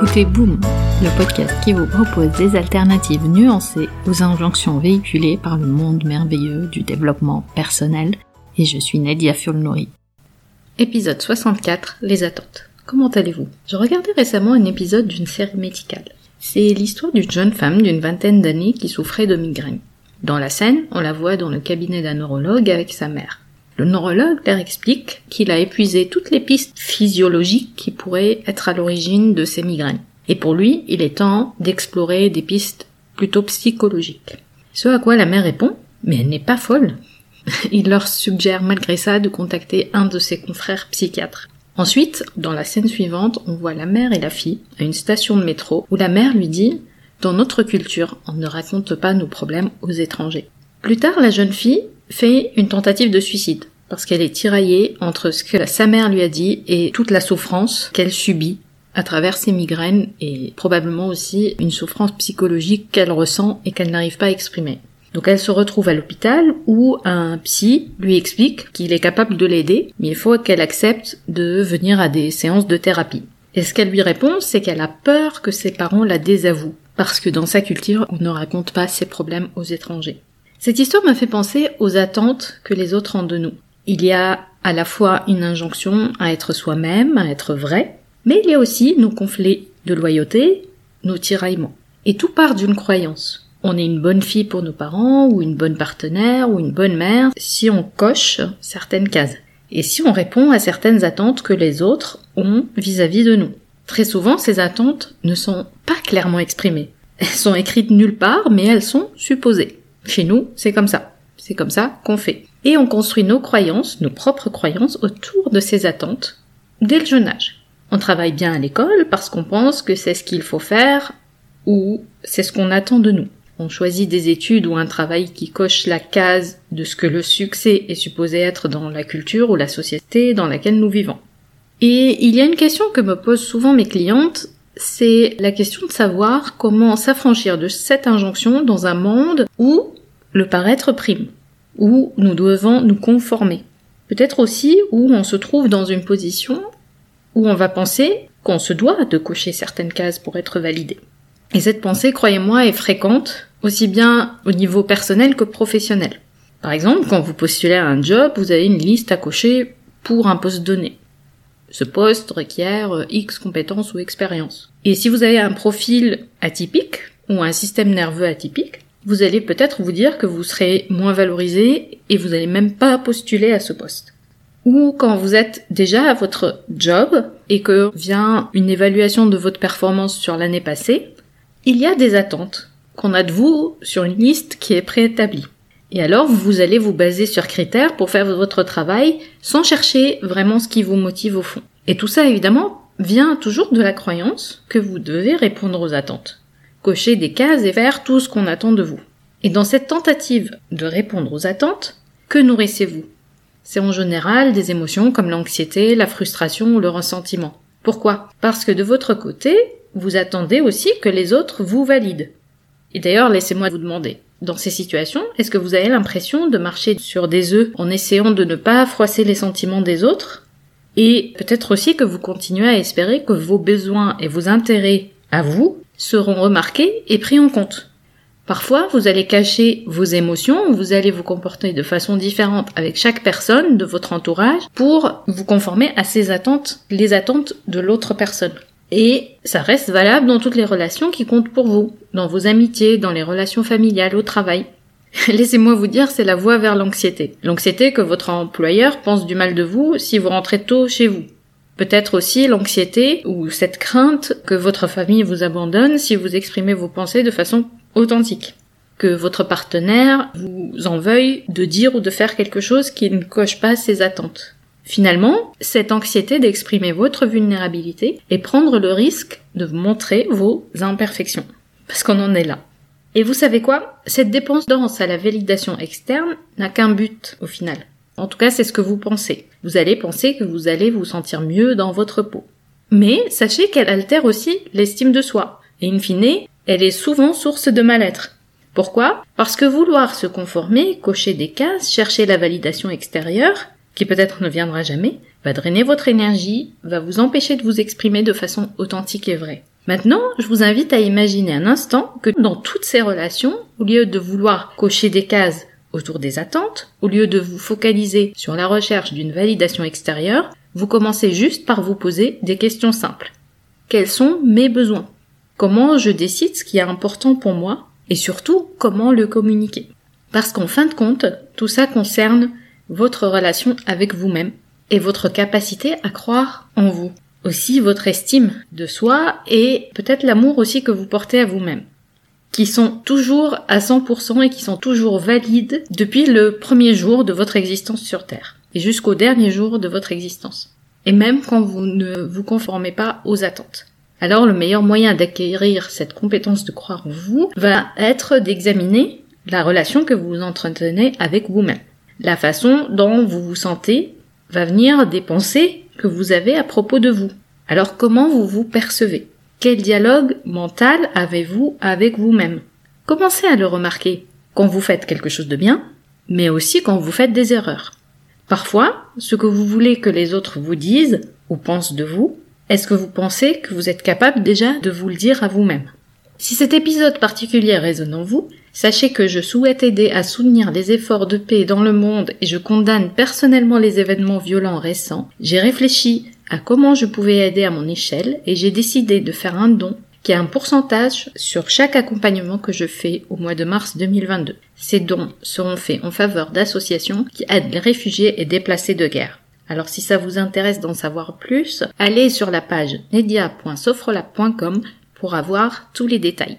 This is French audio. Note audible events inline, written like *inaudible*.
écoutez Boom, le podcast qui vous propose des alternatives nuancées aux injonctions véhiculées par le monde merveilleux du développement personnel. Et je suis Nadia Fulnori. Épisode 64, les attentes. Comment allez-vous? Je regardais récemment un épisode d'une série médicale. C'est l'histoire d'une jeune femme d'une vingtaine d'années qui souffrait de migraine. Dans la scène, on la voit dans le cabinet d'un neurologue avec sa mère. Le neurologue leur explique qu'il a épuisé toutes les pistes physiologiques qui pourraient être à l'origine de ces migraines. Et pour lui, il est temps d'explorer des pistes plutôt psychologiques. Ce à quoi la mère répond, mais elle n'est pas folle. *laughs* il leur suggère malgré ça de contacter un de ses confrères psychiatres. Ensuite, dans la scène suivante, on voit la mère et la fille à une station de métro où la mère lui dit Dans notre culture, on ne raconte pas nos problèmes aux étrangers. Plus tard, la jeune fille fait une tentative de suicide parce qu'elle est tiraillée entre ce que sa mère lui a dit et toute la souffrance qu'elle subit à travers ses migraines et probablement aussi une souffrance psychologique qu'elle ressent et qu'elle n'arrive pas à exprimer. Donc elle se retrouve à l'hôpital où un psy lui explique qu'il est capable de l'aider, mais il faut qu'elle accepte de venir à des séances de thérapie. Et ce qu'elle lui répond, c'est qu'elle a peur que ses parents la désavouent, parce que dans sa culture, on ne raconte pas ses problèmes aux étrangers. Cette histoire me fait penser aux attentes que les autres ont de nous. Il y a à la fois une injonction à être soi-même, à être vrai, mais il y a aussi nos conflits de loyauté, nos tiraillements. Et tout part d'une croyance on est une bonne fille pour nos parents, ou une bonne partenaire, ou une bonne mère, si on coche certaines cases. Et si on répond à certaines attentes que les autres ont vis-à-vis de nous. Très souvent, ces attentes ne sont pas clairement exprimées. Elles sont écrites nulle part, mais elles sont supposées. Chez nous, c'est comme ça. C'est comme ça qu'on fait. Et on construit nos croyances, nos propres croyances, autour de ces attentes, dès le jeune âge. On travaille bien à l'école parce qu'on pense que c'est ce qu'il faut faire ou c'est ce qu'on attend de nous. On choisit des études ou un travail qui coche la case de ce que le succès est supposé être dans la culture ou la société dans laquelle nous vivons. Et il y a une question que me posent souvent mes clientes, c'est la question de savoir comment s'affranchir de cette injonction dans un monde où le paraître prime, où nous devons nous conformer. Peut-être aussi où on se trouve dans une position où on va penser qu'on se doit de cocher certaines cases pour être validé. Et cette pensée, croyez-moi, est fréquente aussi bien au niveau personnel que professionnel. Par exemple, quand vous postulez à un job, vous avez une liste à cocher pour un poste donné. Ce poste requiert euh, X compétences ou expériences. Et si vous avez un profil atypique ou un système nerveux atypique, vous allez peut-être vous dire que vous serez moins valorisé et vous n'allez même pas postuler à ce poste. Ou quand vous êtes déjà à votre job et que vient une évaluation de votre performance sur l'année passée, il y a des attentes qu'on a de vous sur une liste qui est préétablie. Et alors, vous allez vous baser sur critères pour faire votre travail sans chercher vraiment ce qui vous motive au fond. Et tout ça, évidemment, vient toujours de la croyance que vous devez répondre aux attentes. Des cases et faire tout ce qu'on attend de vous. Et dans cette tentative de répondre aux attentes, que nourrissez-vous? C'est en général des émotions comme l'anxiété, la frustration ou le ressentiment. Pourquoi? Parce que de votre côté, vous attendez aussi que les autres vous valident. Et d'ailleurs, laissez-moi vous demander, dans ces situations, est-ce que vous avez l'impression de marcher sur des œufs en essayant de ne pas froisser les sentiments des autres? Et peut-être aussi que vous continuez à espérer que vos besoins et vos intérêts à vous seront remarqués et pris en compte. Parfois, vous allez cacher vos émotions, vous allez vous comporter de façon différente avec chaque personne de votre entourage pour vous conformer à ces attentes, les attentes de l'autre personne. Et ça reste valable dans toutes les relations qui comptent pour vous, dans vos amitiés, dans les relations familiales, au travail. *laughs* Laissez-moi vous dire, c'est la voie vers l'anxiété. L'anxiété que votre employeur pense du mal de vous si vous rentrez tôt chez vous. Peut-être aussi l'anxiété ou cette crainte que votre famille vous abandonne si vous exprimez vos pensées de façon authentique. Que votre partenaire vous en veuille de dire ou de faire quelque chose qui ne coche pas ses attentes. Finalement, cette anxiété d'exprimer votre vulnérabilité et prendre le risque de montrer vos imperfections. Parce qu'on en est là. Et vous savez quoi? Cette dépendance à la validation externe n'a qu'un but au final. En tout cas, c'est ce que vous pensez. Vous allez penser que vous allez vous sentir mieux dans votre peau. Mais sachez qu'elle altère aussi l'estime de soi. Et in fine, elle est souvent source de mal-être. Pourquoi? Parce que vouloir se conformer, cocher des cases, chercher la validation extérieure, qui peut-être ne viendra jamais, va drainer votre énergie, va vous empêcher de vous exprimer de façon authentique et vraie. Maintenant, je vous invite à imaginer un instant que dans toutes ces relations, au lieu de vouloir cocher des cases autour des attentes, au lieu de vous focaliser sur la recherche d'une validation extérieure, vous commencez juste par vous poser des questions simples. Quels sont mes besoins? Comment je décide ce qui est important pour moi? Et surtout, comment le communiquer? Parce qu'en fin de compte, tout ça concerne votre relation avec vous-même et votre capacité à croire en vous. Aussi votre estime de soi et peut-être l'amour aussi que vous portez à vous-même qui sont toujours à 100% et qui sont toujours valides depuis le premier jour de votre existence sur Terre et jusqu'au dernier jour de votre existence. Et même quand vous ne vous conformez pas aux attentes. Alors le meilleur moyen d'acquérir cette compétence de croire en vous va être d'examiner la relation que vous entretenez avec vous-même. La façon dont vous vous sentez va venir des pensées que vous avez à propos de vous. Alors comment vous vous percevez? Quel dialogue mental avez-vous avec vous-même? Commencez à le remarquer quand vous faites quelque chose de bien, mais aussi quand vous faites des erreurs. Parfois, ce que vous voulez que les autres vous disent ou pensent de vous, est-ce que vous pensez que vous êtes capable déjà de vous le dire à vous-même? Si cet épisode particulier résonne en vous, sachez que je souhaite aider à soutenir les efforts de paix dans le monde et je condamne personnellement les événements violents récents. J'ai réfléchi à comment je pouvais aider à mon échelle et j'ai décidé de faire un don qui a un pourcentage sur chaque accompagnement que je fais au mois de mars 2022. Ces dons seront faits en faveur d'associations qui aident les réfugiés et déplacés de guerre. Alors si ça vous intéresse d'en savoir plus, allez sur la page nedia.sofrelab.com pour avoir tous les détails.